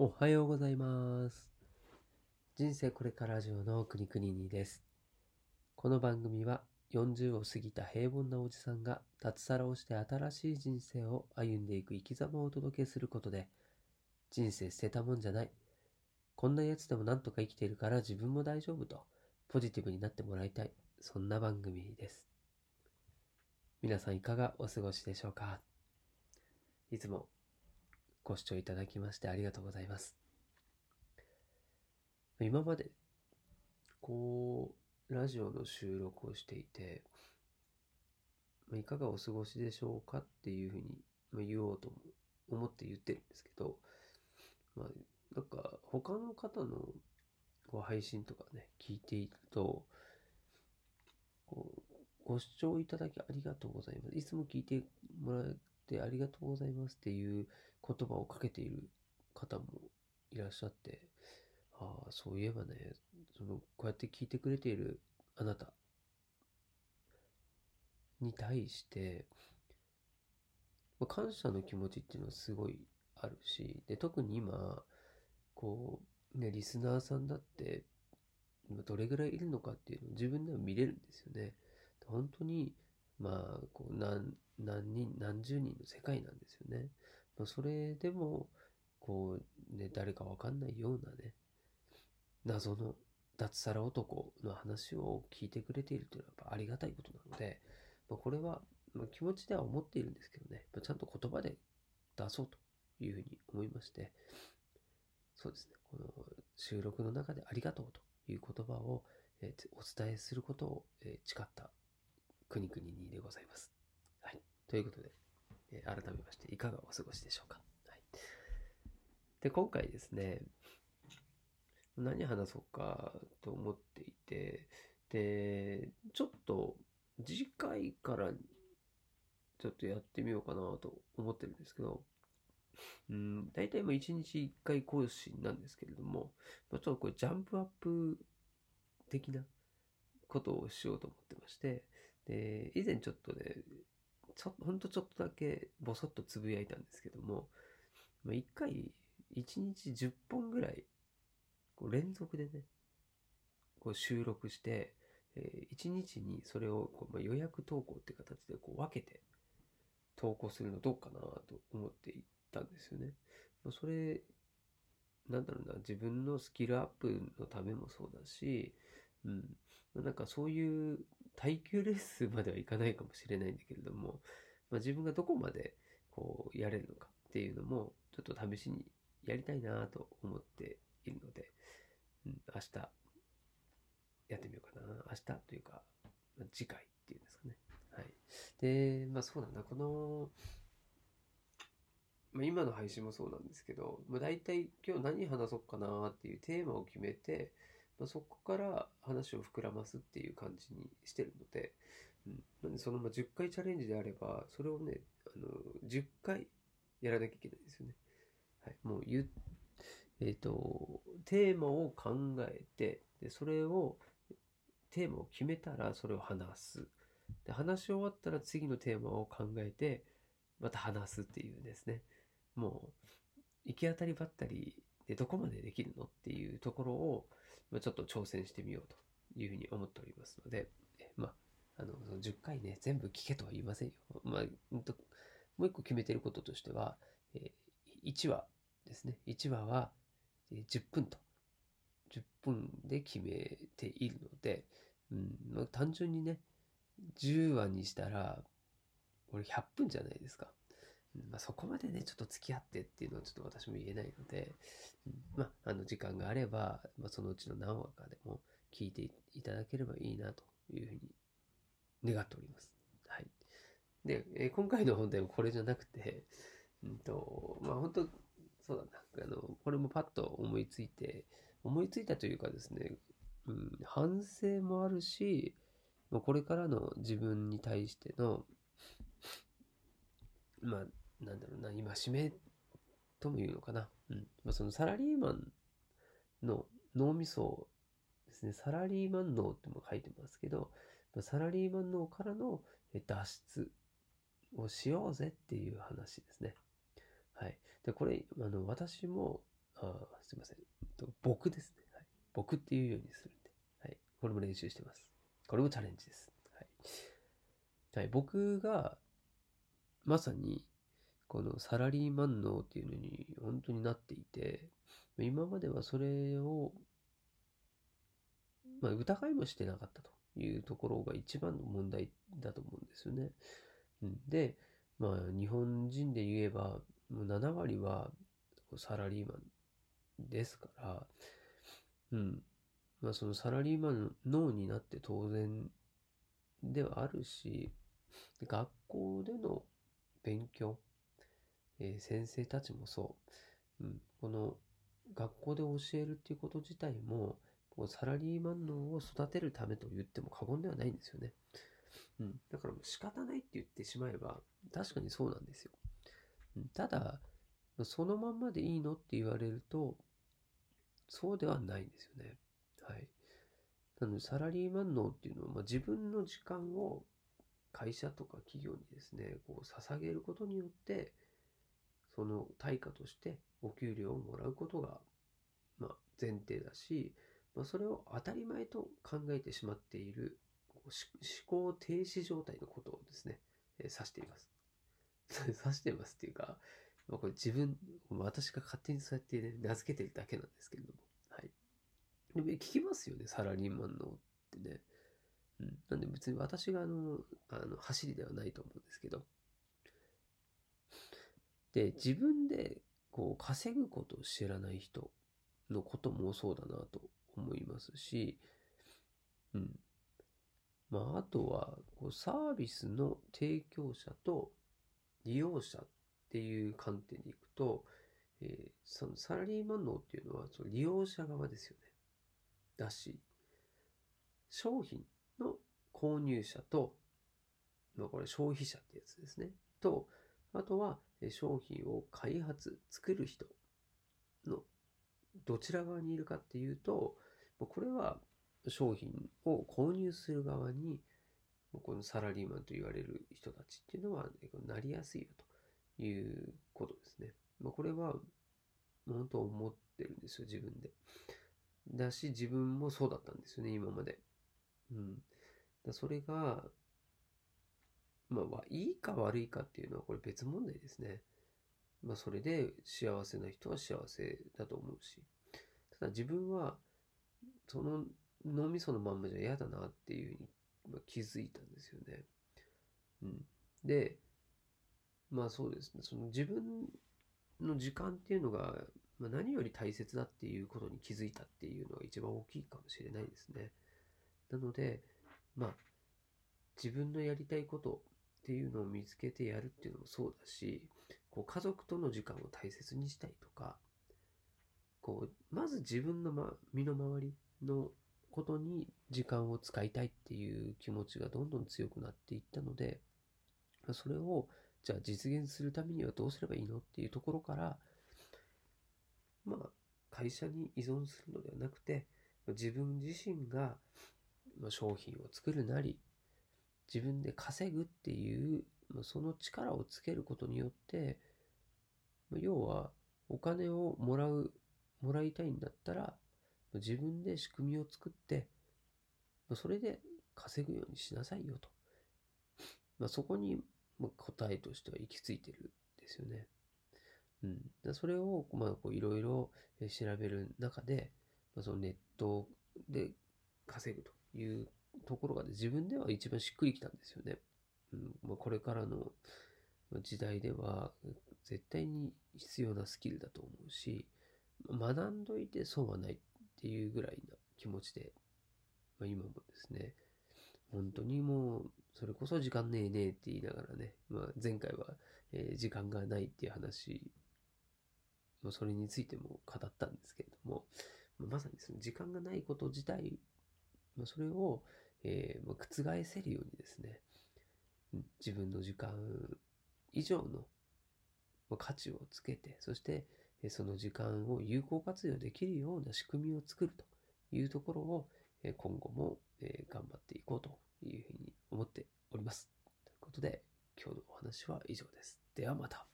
おはようございます。人生これからラジオのくにくににです。この番組は40を過ぎた平凡なおじさんが脱サラをして新しい人生を歩んでいく生き様をお届けすることで人生捨てたもんじゃない。こんなやつでもなんとか生きているから自分も大丈夫とポジティブになってもらいたい。そんな番組です。皆さんいかがお過ごしでしょうか？いつもご視聴いただきましてありがとうございます。今まで、こう、ラジオの収録をしていて、いかがお過ごしでしょうかっていうふうに言おうと思って言ってるんですけど、まあ、なんか他の方のこう配信とかね、聞いていると、こうご視聴いただきありがとうございます。いつも聞いてもらってありがとうございますっていう言葉をかけている方もいらっしゃって、ああ、そういえばね、その、こうやって聞いてくれているあなたに対して、まあ感謝の気持ちっていうのはすごいあるし、で、特に今、こう、ね、リスナーさんだって、まあどれぐらいいるのかっていうのを自分でも見れるんですよね。本当に、まあ、こう、何、何人、何十人の世界なんですよね。まあ、それでも、こう、ね、誰かわかんないようなね、謎の脱サラ男の話を聞いてくれているというのはやっぱありがたいことなので、まあ、これは、まあ、気持ちでは思っているんですけどね、まあちゃんと言葉で出そうというふうに思いまして、そうですね、この収録の中でありがとうという言葉を、えーお伝えすることを、えー誓った国々にでございます。はい。ということで、えー改めましていかがお過ごしでしょうか？はい。で、今回ですね、何話そうかと思っていて、で、ちょっと次回からちょっとやってみようかなと思ってるんですけど、うん、大体もう1日1回更新なんですけれども、ちょっとこれジャンプアップ的なことをしようと思ってまして、で、以前ちょっとね、ちょほんとちょっとだけボソッとつぶやいたんですけども、まあ、1回1日10本ぐらいこう連続でね、こう収録して、え1日にそれをこう、まあ、予約投稿っていう形でこう分けて投稿するのどうかなと思っていったんですよね。まあそれ、なんだろうな、自分のスキルアップのためもそうだし、うん、なんかそういう耐久レースまではいかないかもしれないんだけれども、まあ、自分がどこまでこうやれるのかっていうのもちょっと試しにやりたいなと思っているので、うん、明日やってみようかな。明日というか、まあ次回っていうんですかね。はい。で、まあそうなんだ、この、まあ、今の配信もそうなんですけど、まあ、大体今日何話そうかなっていうテーマを決めて、まあ、そこから話を膨らますっていう感じにしてるので、うん、なんでそのまあ10回チャレンジであれば、それをね、あの、10回やらなきゃいけないんですよね。はい。もう言う、えっ、と、テーマを考えて、で、それを、テーマを決めたらそれを話す。で、話し終わったら次のテーマを考えて、また話すっていうですね。もう、行き当たりばったりでどこまでできるのっていうところを、まあ、ちょっと挑戦してみようというふうに思っておりますので、まあ、あの、10回ね、全部聞けとは言いませんよ。まあ、うんともう一個決めてることとしては、えー1話ですね。1話は、え10分と。10分で決めているので、うん、まあ、単純にね、10話にしたら、これ100分じゃないですか。まあ、そこまでね、ちょっと付き合ってっていうのはちょっと私も言えないので、まあ、あの、時間があれば、まあ、そのうちの何話かでも聞いていただければいいなというふうに願っております。はい。で、え今回の本題はこれじゃなくて、うんと、まあ、本当そうだな、あの、これもパッと思いついて、思いついたというかですね、うん、反省もあるし、まあ、これからの自分に対しての、まあ、なんだろうな、今、締めとも言うのかな。うん。まあ、そのサラリーマンの脳みそですね、サラリーマン脳っても書いてますけど、サラリーマン脳からの脱出をしようぜっていう話ですね。はい。で、これ、あの、私も、あすいません。僕ですね。はい。僕っていうようにするんで。はい。これも練習してます。これもチャレンジです。はい。はい、僕が、まさに、このサラリーマン脳っていうのに本当になっていて、今まではそれを、まあ、疑いもしてなかったというところが一番の問題だと思うんですよね。で、まあ、日本人で言えば、もう7割はサラリーマンですから、うん。まあ、そのサラリーマンの脳になって当然ではあるし、学校での勉強、えー、先生たちもそう、うん、この学校で教えるっていうこと自体も、こうサラリーマン脳を育てるためと言っても過言ではないんですよね。うん。だからもう仕方ないって言ってしまえば、確かにそうなんですよ。うん、ただ、そのまんまでいいのって言われると、そうではないんですよね。はい。なので、サラリーマン脳っていうのは、まあ、自分の時間を会社とか企業にですね、こう捧げることによって、その対価としてお給料をもらうことが、まあ、前提だし、まあ、それを当たり前と考えてしまっている思考停止状態のことをですね、えー、指しています。指してますっていうか、まあ、これ自分、私が勝手にそうやって、ね、名付けてるだけなんですけれども。はい。でも聞きますよね、サラリーマンのってね。うん。なんで別に私があの、あの、走りではないと思うんですけど。で、自分でこう稼ぐことを知らない人のこともそうだなと思いますし、うん。まあ、あとは、こうサービスの提供者と利用者っていう観点でいくと、えー、そのサラリーマン脳っていうのはその利用者側ですよね。だし、商品の購入者と、まあこれ消費者ってやつですね。と、あとは商品を開発、作る人のどちら側にいるかっていうと、これは商品を購入する側に、このサラリーマンと言われる人たちっていうのは、なりやすいよと。いうことですね。これは、本当思ってるんですよ、自分で。だし、自分もそうだったんですよね、今まで。うん。それが、まあ、いいか悪いかっていうのはこれ別問題ですね。まあ、それで幸せな人は幸せだと思うし。ただ自分は、その脳みそのまんまじゃ嫌だなっていうふうに気づいたんですよね。うん。で、まあそうですね。その自分の時間っていうのが、まあ、何より大切だっていうことに気づいたっていうのが一番大きいかもしれないですね。なので、まあ、自分のやりたいことっていうのを見つけてやるっていうのもそうだし、こう家族との時間を大切にしたいとか、こう、まず自分の、ま、身の回りのことに時間を使いたいっていう気持ちがどんどん強くなっていったので、それをじゃあ実現するためにはどうすればいいのっていうところから、まあ、会社に依存するのではなくて、自分自身が商品を作るなり、自分で稼ぐっていう、その力をつけることによって、要はお金をもらう、もらいたいんだったら、自分で仕組みを作って、それで稼ぐようにしなさいよと。まあ、そこにま、答えとしては行き着いてるんですよね。うん。それを、いろいろ調べる中で、まあ、そのネットで稼ぐというところが、ね、自分では一番しっくりきたんですよね。うん。まあ、これからの時代では、絶対に必要なスキルだと思うし、学んどいて損はないっていうぐらいな気持ちで、まあ、今もですね、本当にもうそれこそ時間ねえねえって言いながらね、まあ、前回は、え、時間がないっていう話、まあ、それについても語ったんですけれども、ま、まさにその時間がないこと自体、まあ、それを、えーまあ、覆せるようにですね、自分の時間以上の、ま、価値をつけて、そして、その時間を有効活用できるような仕組みを作るというところを、今後も頑張っていこうというふうに思っております。ということで、今日のお話は以上です。ではまた。